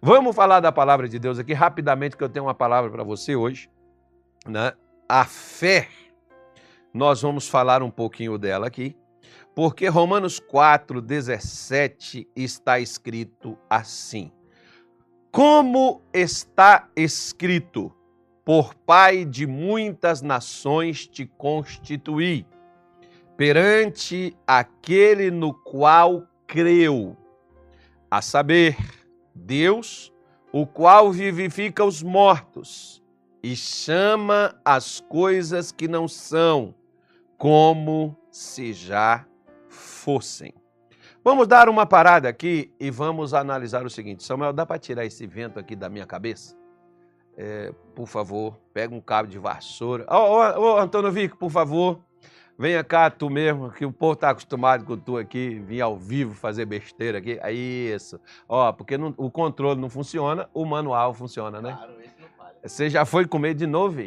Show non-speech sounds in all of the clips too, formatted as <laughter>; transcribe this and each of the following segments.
Vamos falar da palavra de Deus aqui rapidamente, que eu tenho uma palavra para você hoje. Né? A fé, nós vamos falar um pouquinho dela aqui, porque Romanos 4, 17 está escrito assim: Como está escrito, por Pai de muitas nações te constituí, perante aquele no qual creu, a saber, Deus, o qual vivifica os mortos e chama as coisas que não são, como se já fossem. Vamos dar uma parada aqui e vamos analisar o seguinte. Samuel, dá para tirar esse vento aqui da minha cabeça? É, por favor, pega um cabo de vassoura. Ô, oh, oh, oh, Antônio Vico, por favor, venha cá tu mesmo, que o povo está acostumado com tu aqui, vir ao vivo fazer besteira aqui. Aí, isso. Ó, porque não, o controle não funciona, o manual funciona, né? Claro, esse não falha. Você já foi comer de novo,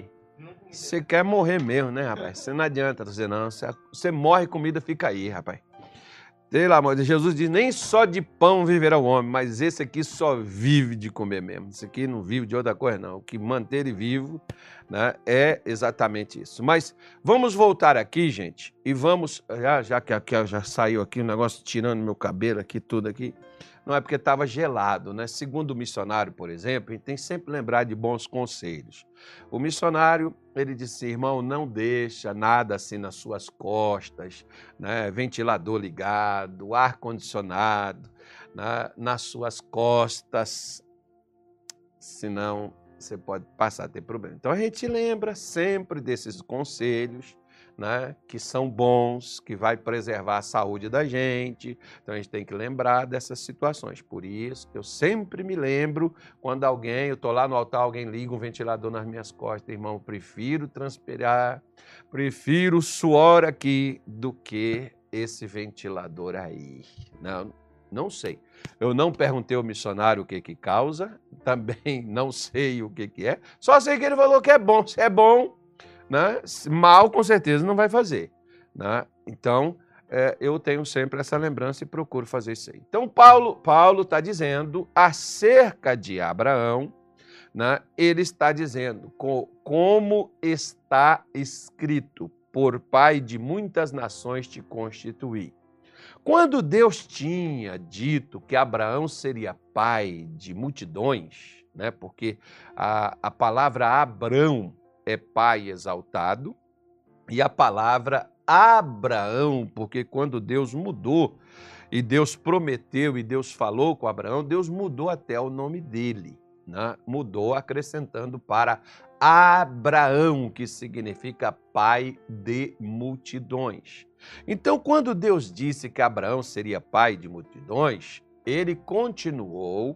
Você quer morrer mesmo, né, rapaz? Você não adianta você não. Você, você morre, comida fica aí, rapaz. Sei lá, mas Jesus diz: nem só de pão viverá o homem, mas esse aqui só vive de comer mesmo. Esse aqui não vive de outra coisa, não. O que manter ele vivo né, é exatamente isso. Mas vamos voltar aqui, gente, e vamos. Já, já que aqui já saiu aqui o um negócio tirando meu cabelo aqui, tudo aqui não é porque estava gelado, né? Segundo o missionário, por exemplo, a gente tem que sempre lembrar de bons conselhos. O missionário, ele disse, irmão, não deixa nada assim nas suas costas, né? Ventilador ligado, ar condicionado, né? nas suas costas, senão você pode passar a ter problema. Então a gente lembra sempre desses conselhos né, que são bons, que vai preservar a saúde da gente. Então a gente tem que lembrar dessas situações. Por isso, eu sempre me lembro quando alguém, eu estou lá no altar, alguém liga um ventilador nas minhas costas, irmão, prefiro transpirar, prefiro suor aqui do que esse ventilador aí. Não, não sei. Eu não perguntei ao missionário o que que causa, <laughs> também não sei o que que é. Só sei que ele falou que é bom. Se é bom, né? Mal, com certeza, não vai fazer. Né? Então, é, eu tenho sempre essa lembrança e procuro fazer isso aí. Então, Paulo Paulo está dizendo acerca de Abraão, né? ele está dizendo co, como está escrito, por pai de muitas nações te constituí. Quando Deus tinha dito que Abraão seria pai de multidões, né? porque a, a palavra Abraão é pai exaltado, e a palavra Abraão, porque quando Deus mudou e Deus prometeu e Deus falou com Abraão, Deus mudou até o nome dele, né? mudou acrescentando para Abraão, que significa pai de multidões. Então, quando Deus disse que Abraão seria pai de multidões, ele continuou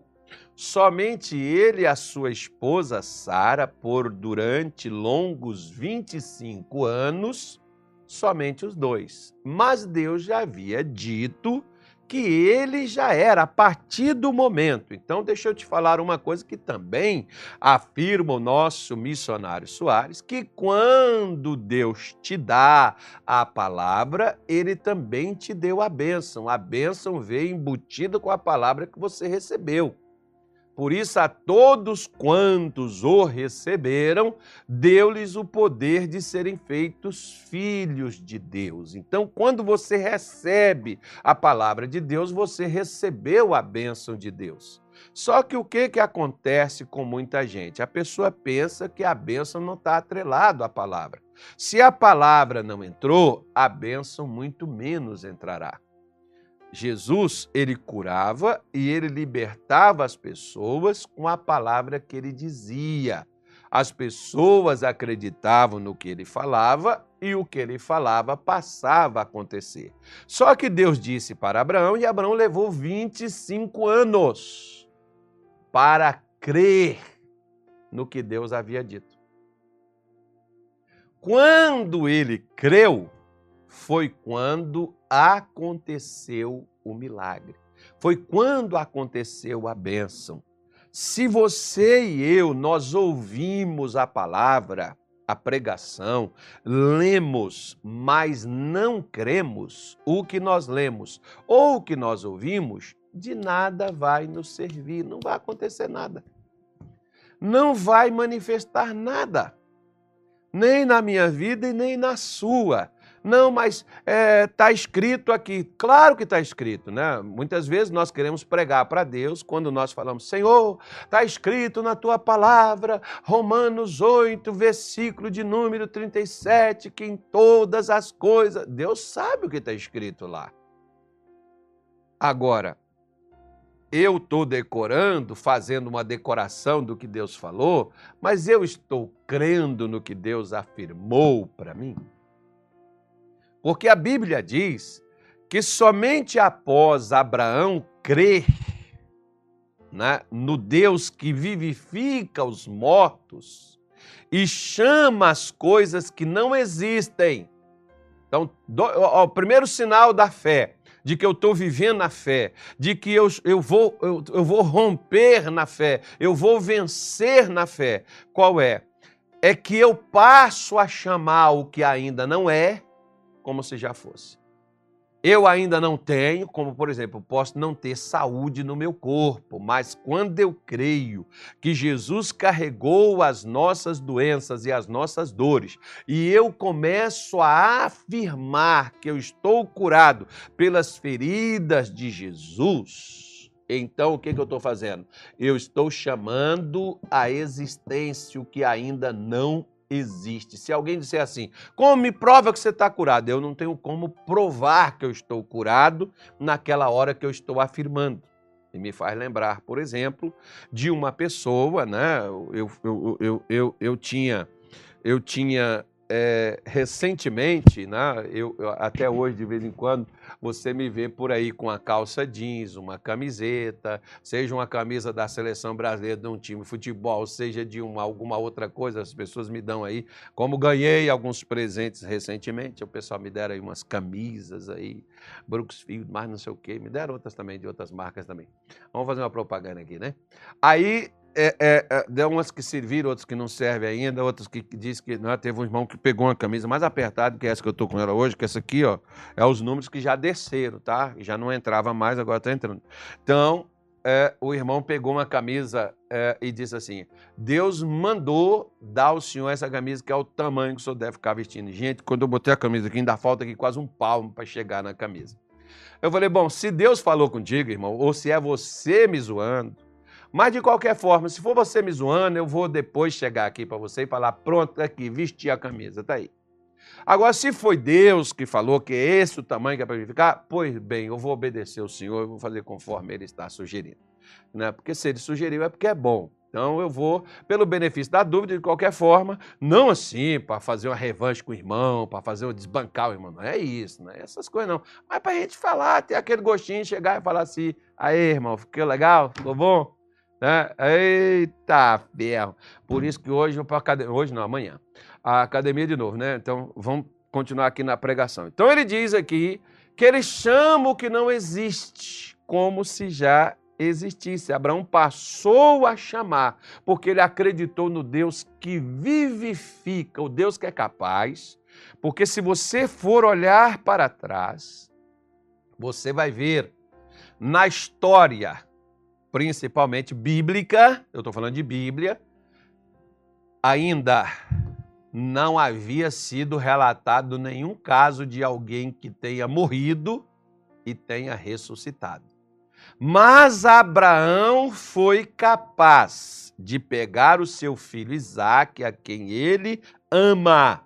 Somente ele e a sua esposa Sara, por durante longos 25 anos, somente os dois. Mas Deus já havia dito que ele já era a partir do momento. Então, deixa eu te falar uma coisa que também afirma o nosso missionário Soares, que quando Deus te dá a palavra, ele também te deu a bênção. A bênção veio embutida com a palavra que você recebeu. Por isso, a todos quantos o receberam, deu-lhes o poder de serem feitos filhos de Deus. Então, quando você recebe a palavra de Deus, você recebeu a bênção de Deus. Só que o que, que acontece com muita gente? A pessoa pensa que a bênção não está atrelada à palavra. Se a palavra não entrou, a bênção muito menos entrará. Jesus, ele curava e ele libertava as pessoas com a palavra que ele dizia. As pessoas acreditavam no que ele falava e o que ele falava passava a acontecer. Só que Deus disse para Abraão e Abraão levou 25 anos para crer no que Deus havia dito. Quando ele creu, foi quando aconteceu o milagre. Foi quando aconteceu a bênção. Se você e eu, nós ouvimos a palavra, a pregação, lemos, mas não cremos o que nós lemos ou o que nós ouvimos, de nada vai nos servir, não vai acontecer nada. Não vai manifestar nada, nem na minha vida e nem na sua. Não, mas está é, tá escrito aqui. Claro que está escrito, né? Muitas vezes nós queremos pregar para Deus quando nós falamos, Senhor, está escrito na tua palavra, Romanos 8, versículo de número 37, que em todas as coisas. Deus sabe o que está escrito lá. Agora, eu estou decorando, fazendo uma decoração do que Deus falou, mas eu estou crendo no que Deus afirmou para mim. Porque a Bíblia diz que somente após Abraão crer né, no Deus que vivifica os mortos e chama as coisas que não existem. Então, do, ó, o primeiro sinal da fé, de que eu estou vivendo na fé, de que eu, eu, vou, eu, eu vou romper na fé, eu vou vencer na fé. Qual é? É que eu passo a chamar o que ainda não é como se já fosse. Eu ainda não tenho, como por exemplo, posso não ter saúde no meu corpo, mas quando eu creio que Jesus carregou as nossas doenças e as nossas dores, e eu começo a afirmar que eu estou curado pelas feridas de Jesus, então o que, que eu estou fazendo? Eu estou chamando a existência o que ainda não existe. Se alguém disser assim, como me prova que você está curado? Eu não tenho como provar que eu estou curado naquela hora que eu estou afirmando. E me faz lembrar, por exemplo, de uma pessoa, né? Eu, eu, eu, eu, eu tinha, eu tinha é, recentemente, né, eu, eu, até hoje, de vez em quando, você me vê por aí com a calça jeans, uma camiseta, seja uma camisa da seleção brasileira de um time de futebol, seja de uma, alguma outra coisa, as pessoas me dão aí. Como ganhei alguns presentes recentemente, o pessoal me deram aí umas camisas aí, Brooksfield, mais não sei o quê, me deram outras também, de outras marcas também. Vamos fazer uma propaganda aqui, né? Aí é, é, é, deu umas que serviram, outras que não servem ainda, outras que, que diz que não, é, teve um irmão que pegou uma camisa mais apertada que essa que eu tô com ela hoje, que essa aqui, ó, é os números que já desceram, tá? Já não entrava mais, agora tá entrando. Então, é, o irmão pegou uma camisa é, e disse assim: Deus mandou dar ao senhor essa camisa que é o tamanho que o senhor deve ficar vestindo. Gente, quando eu botei a camisa aqui, ainda falta aqui quase um palmo para chegar na camisa. Eu falei: bom, se Deus falou contigo, irmão, ou se é você me zoando, mas de qualquer forma, se for você me zoando, eu vou depois chegar aqui para você e falar: pronto, tá aqui, vestir a camisa, tá aí. Agora, se foi Deus que falou que é esse o tamanho que é para ficar, pois bem, eu vou obedecer o Senhor, eu vou fazer conforme Ele está sugerindo. Né? Porque se Ele sugeriu é porque é bom. Então eu vou, pelo benefício da dúvida, de qualquer forma, não assim para fazer uma revanche com o irmão, para fazer um desbancar o irmão, não é isso, não é essas coisas não. Mas para a gente falar, ter aquele gostinho, chegar e falar assim, aí irmão, ficou legal, ficou bom? Né? Eita ferro! Por isso que hoje vou para academia. Hoje não, amanhã. A academia de novo, né? Então vamos continuar aqui na pregação. Então ele diz aqui que ele chama o que não existe como se já existisse. Abraão passou a chamar, porque ele acreditou no Deus que vivifica, o Deus que é capaz. Porque se você for olhar para trás, você vai ver na história principalmente bíblica, eu estou falando de Bíblia, ainda não havia sido relatado nenhum caso de alguém que tenha morrido e tenha ressuscitado. Mas Abraão foi capaz de pegar o seu filho Isaque, a quem ele ama,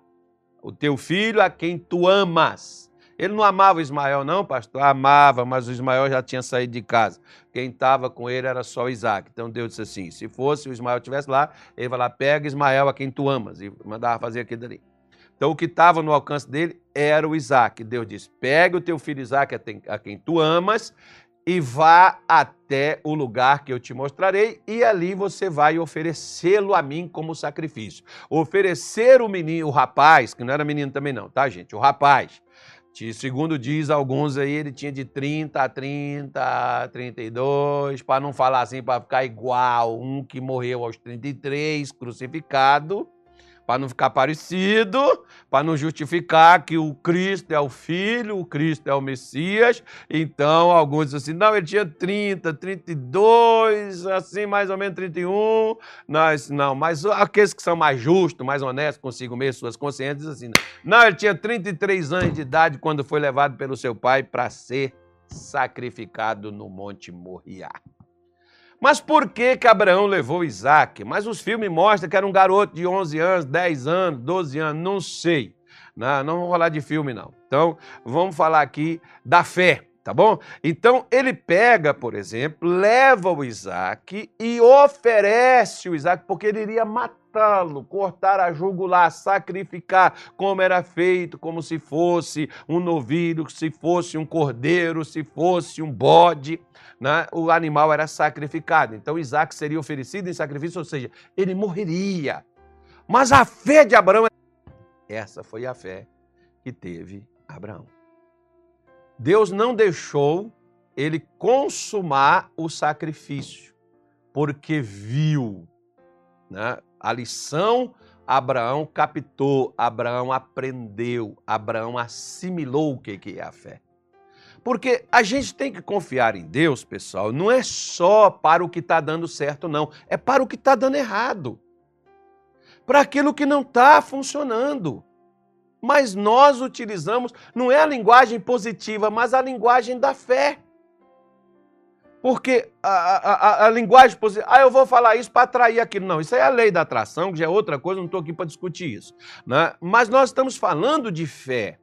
o teu filho a quem tu amas, ele não amava Ismael, não, pastor? Amava, mas o Ismael já tinha saído de casa. Quem estava com ele era só Isaac. Então Deus disse assim: se fosse o Ismael estivesse lá, ele vai lá, pega Ismael a quem tu amas. E mandava fazer aquilo ali. Então o que estava no alcance dele era o Isaac. Deus disse: pega o teu filho Isaac a quem tu amas e vá até o lugar que eu te mostrarei, e ali você vai oferecê-lo a mim como sacrifício. Oferecer o menino, o rapaz, que não era menino também não, tá, gente? O rapaz Segundo diz alguns aí, ele tinha de 30 a 30, 32, para não falar assim, para ficar igual um que morreu aos 33, crucificado, para não ficar parecido, para não justificar que o Cristo é o Filho, o Cristo é o Messias. Então, alguns dizem assim, não, ele tinha 30, 32, assim, mais ou menos 31. Mas, não, mas aqueles que são mais justos, mais honestos consigo mesmo, suas consciências, dizem assim, não. não, ele tinha 33 anos de idade quando foi levado pelo seu pai para ser sacrificado no Monte Moriá. Mas por que, que Abraão levou Isaac? Mas os filmes mostram que era um garoto de 11 anos, 10 anos, 12 anos, não sei. Não, não vamos falar de filme, não. Então, vamos falar aqui da fé, tá bom? Então, ele pega, por exemplo, leva o Isaac e oferece o Isaac, porque ele iria matá-lo, cortar a jugular, sacrificar, como era feito, como se fosse um novilho, se fosse um cordeiro, se fosse um bode né, o animal era sacrificado. Então Isaac seria oferecido em sacrifício, ou seja, ele morreria. Mas a fé de Abraão, essa foi a fé que teve Abraão. Deus não deixou ele consumar o sacrifício, porque viu né, a lição. Abraão captou, Abraão aprendeu, Abraão assimilou o que é a fé. Porque a gente tem que confiar em Deus, pessoal, não é só para o que está dando certo, não. É para o que está dando errado. Para aquilo que não está funcionando. Mas nós utilizamos, não é a linguagem positiva, mas a linguagem da fé. Porque a, a, a, a linguagem positiva, ah, eu vou falar isso para atrair aquilo. Não, isso é a lei da atração, que já é outra coisa, não estou aqui para discutir isso. Né? Mas nós estamos falando de fé.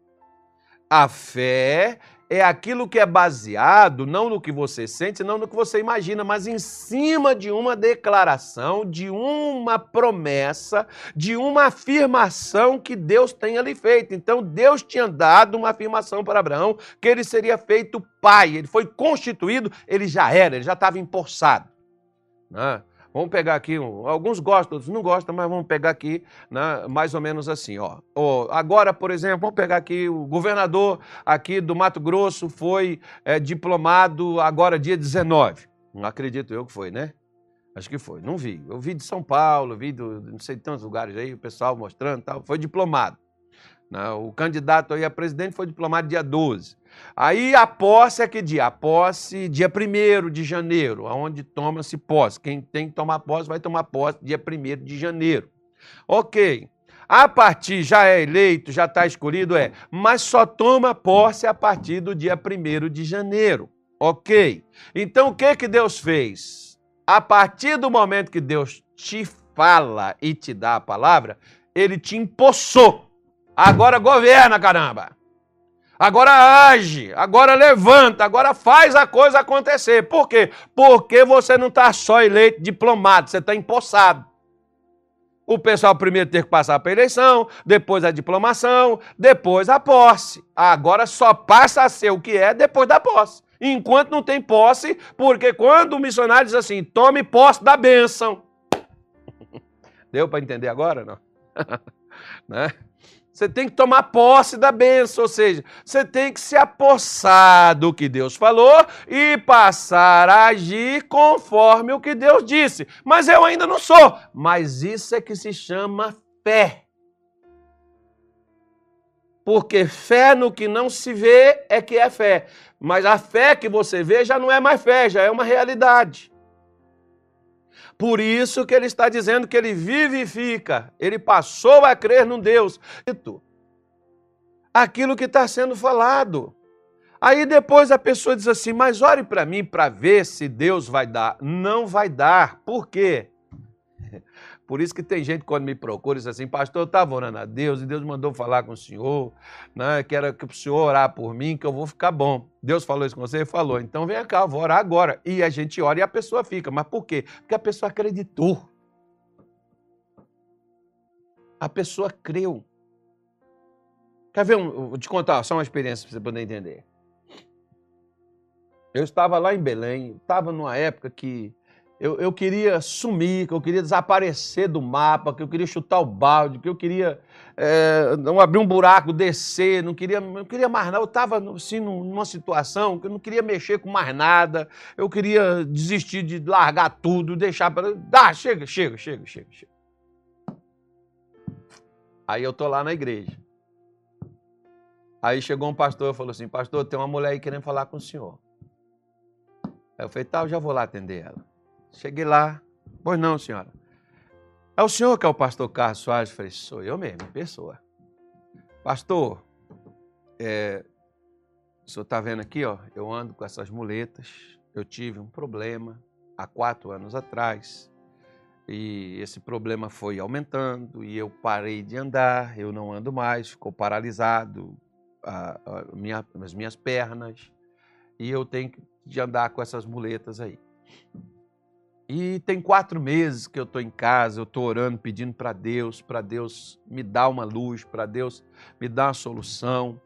A fé é aquilo que é baseado não no que você sente, não no que você imagina, mas em cima de uma declaração, de uma promessa, de uma afirmação que Deus tem ali feito. Então Deus tinha dado uma afirmação para Abraão que ele seria feito pai, ele foi constituído, ele já era, ele já estava empossado. Né? Vamos pegar aqui, alguns gostam, outros não gostam, mas vamos pegar aqui né, mais ou menos assim. Ó. agora, por exemplo, vamos pegar aqui, o governador aqui do Mato Grosso foi é, diplomado agora dia 19. Não acredito eu que foi, né? Acho que foi, não vi. Eu vi de São Paulo, vi de não sei tantos lugares aí, o pessoal mostrando tal. Foi diplomado. Né? O candidato aí a presidente foi diplomado dia 12. Aí a posse é que dia? A posse dia 1 de janeiro, onde toma-se posse. Quem tem que tomar posse vai tomar posse dia 1 de janeiro. Ok. A partir, já é eleito, já está escolhido, é, mas só toma posse a partir do dia 1 de janeiro. Ok. Então o que, que Deus fez? A partir do momento que Deus te fala e te dá a palavra, ele te empossou. Agora governa, caramba. Agora age, agora levanta, agora faz a coisa acontecer. Por quê? Porque você não está só eleito diplomado, você está empossado. O pessoal primeiro tem que passar para eleição, depois a diplomação, depois a posse. Agora só passa a ser o que é depois da posse. Enquanto não tem posse, porque quando o missionário diz assim, tome posse da bênção. <laughs> Deu para entender agora? Não? <laughs> né? Você tem que tomar posse da bênção, ou seja, você tem que se apossar do que Deus falou e passar a agir conforme o que Deus disse. Mas eu ainda não sou. Mas isso é que se chama fé. Porque fé no que não se vê é que é fé. Mas a fé que você vê já não é mais fé, já é uma realidade. Por isso que ele está dizendo que ele vivifica, ele passou a crer num Deus. Aquilo que está sendo falado. Aí depois a pessoa diz assim: Mas ore para mim para ver se Deus vai dar. Não vai dar. Por quê? Por isso que tem gente quando me procura diz assim, pastor, eu estava orando a Deus e Deus mandou falar com o senhor, né, que era que o senhor orar por mim, que eu vou ficar bom. Deus falou isso com você? Falou. Então vem cá, eu vou orar agora. E a gente ora e a pessoa fica. Mas por quê? Porque a pessoa acreditou. A pessoa creu. Quer ver? Um, vou te contar só uma experiência para você poder entender. Eu estava lá em Belém, estava numa época que eu, eu queria sumir, que eu queria desaparecer do mapa, que eu queria chutar o balde, que eu queria é, não abrir um buraco, descer, não queria, não queria mais nada. Eu estava assim, numa situação que eu não queria mexer com mais nada, eu queria desistir de largar tudo, deixar para. Ah, chega, chega, chega, chega, chega. Aí eu tô lá na igreja. Aí chegou um pastor e falou assim: Pastor, tem uma mulher aí querendo falar com o senhor. Aí eu falei: Tá, eu já vou lá atender ela. Cheguei lá. Pois não, senhora. É o senhor que é o pastor Carlos Soares? Falei: Sou eu mesmo, pessoa. Pastor, é, o senhor está vendo aqui, ó, eu ando com essas muletas. Eu tive um problema há quatro anos atrás. E esse problema foi aumentando e eu parei de andar, eu não ando mais, ficou paralisado a, a minha, as minhas pernas e eu tenho que andar com essas muletas aí. E tem quatro meses que eu estou em casa, eu estou orando, pedindo para Deus, para Deus me dar uma luz, para Deus me dar uma solução.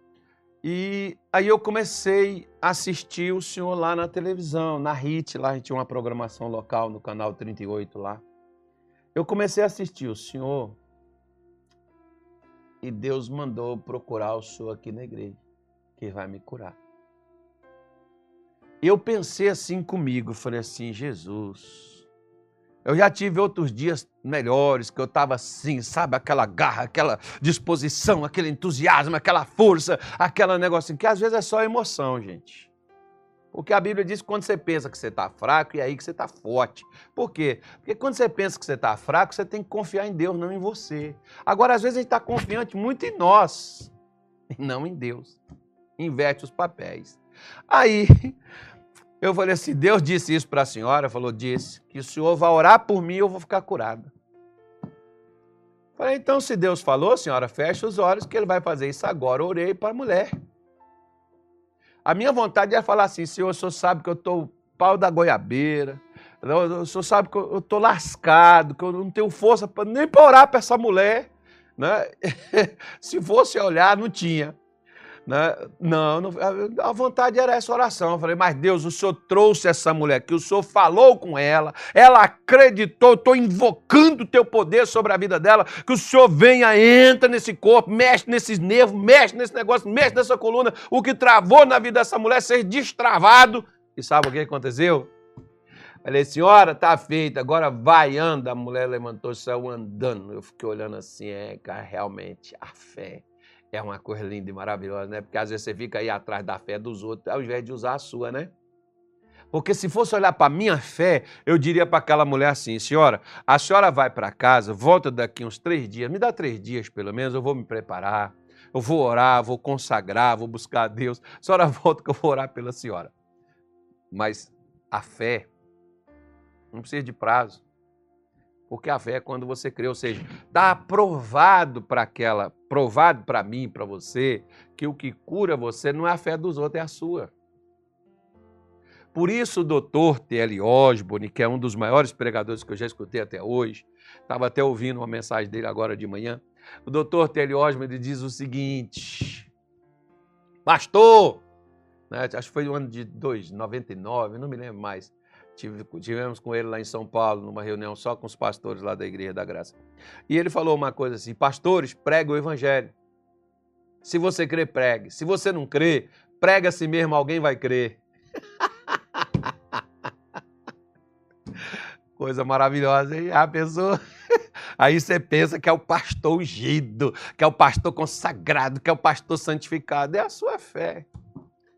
E aí eu comecei a assistir o senhor lá na televisão, na HIT, lá a gente tinha uma programação local no canal 38 lá. Eu comecei a assistir o senhor e Deus mandou procurar o senhor aqui na igreja, que vai me curar. Eu pensei assim comigo, falei assim, Jesus, eu já tive outros dias melhores, que eu estava assim, sabe, aquela garra, aquela disposição, aquele entusiasmo, aquela força, aquela negocinho, que às vezes é só emoção, gente. Porque a Bíblia diz que quando você pensa que você está fraco, é aí que você está forte. Por quê? Porque quando você pensa que você está fraco, você tem que confiar em Deus, não em você. Agora, às vezes, a gente está confiante muito em nós, <laughs> e não em Deus. Inverte os papéis. Aí, eu falei assim: Deus disse isso para a senhora, falou, disse, que o senhor vai orar por mim e eu vou ficar curada. Falei, então, se Deus falou, senhora, fecha os olhos que ele vai fazer isso agora. orei para a mulher. A minha vontade é falar assim: Senhor, o senhor sabe que eu estou pau da goiabeira, o senhor sabe que eu estou lascado, que eu não tenho força pra, nem para orar para essa mulher. Né? <laughs> se fosse olhar, não tinha. Né? Não, não, a vontade era essa oração. Eu falei, mas Deus, o Senhor trouxe essa mulher aqui, o Senhor falou com ela, ela acreditou, estou invocando o teu poder sobre a vida dela, que o Senhor venha, entra nesse corpo, mexe nesses nervos, mexe nesse negócio, mexe nessa coluna, o que travou na vida dessa mulher ser destravado. E sabe o que aconteceu? Falei, senhora, tá feita, agora vai, anda. A mulher levantou e saiu andando. Eu fiquei olhando assim, é, cara, realmente, a fé é uma coisa linda e maravilhosa, né? Porque às vezes você fica aí atrás da fé dos outros, ao invés de usar a sua, né? Porque se fosse olhar para a minha fé, eu diria para aquela mulher assim: senhora, a senhora vai para casa, volta daqui uns três dias, me dá três dias pelo menos, eu vou me preparar, eu vou orar, vou consagrar, vou buscar a Deus. A senhora <laughs> volta que eu vou orar pela senhora. Mas a fé não precisa de prazo. Porque a fé é quando você crê, ou seja, está aprovado para aquela, provado para mim, para você, que o que cura você não é a fé dos outros, é a sua. Por isso o doutor T.L. Osborne, que é um dos maiores pregadores que eu já escutei até hoje, estava até ouvindo uma mensagem dele agora de manhã, o doutor T.L. Osborne diz o seguinte, pastor, né, acho que foi no ano de 2, 99, não me lembro mais, tivemos com ele lá em São Paulo, numa reunião só com os pastores lá da Igreja da Graça. E ele falou uma coisa assim: pastores, prega o Evangelho. Se você crê, pregue. Se você não crê, prega a si mesmo, alguém vai crer. <laughs> Coisa maravilhosa, hein? A pessoa. <laughs> Aí você pensa que é o pastor ungido, que é o pastor consagrado, que é o pastor santificado. É a sua fé.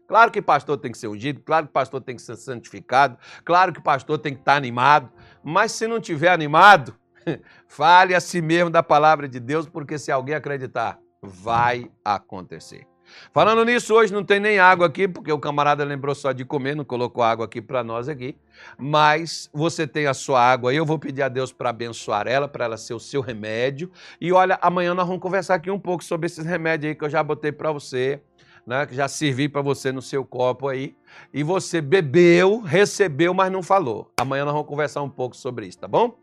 Claro que pastor tem que ser ungido, claro que pastor tem que ser santificado, claro que pastor tem que estar animado, mas se não tiver animado, <laughs> fale a si mesmo da palavra de Deus, porque se alguém acreditar, vai acontecer. Falando nisso, hoje não tem nem água aqui, porque o camarada lembrou só de comer, não colocou água aqui para nós aqui. Mas você tem a sua água aí, eu vou pedir a Deus para abençoar ela, para ela ser o seu remédio. E olha, amanhã nós vamos conversar aqui um pouco sobre esses remédios aí que eu já botei para você né, que já servi para você no seu copo aí, e você bebeu, recebeu, mas não falou. Amanhã nós vamos conversar um pouco sobre isso, tá bom?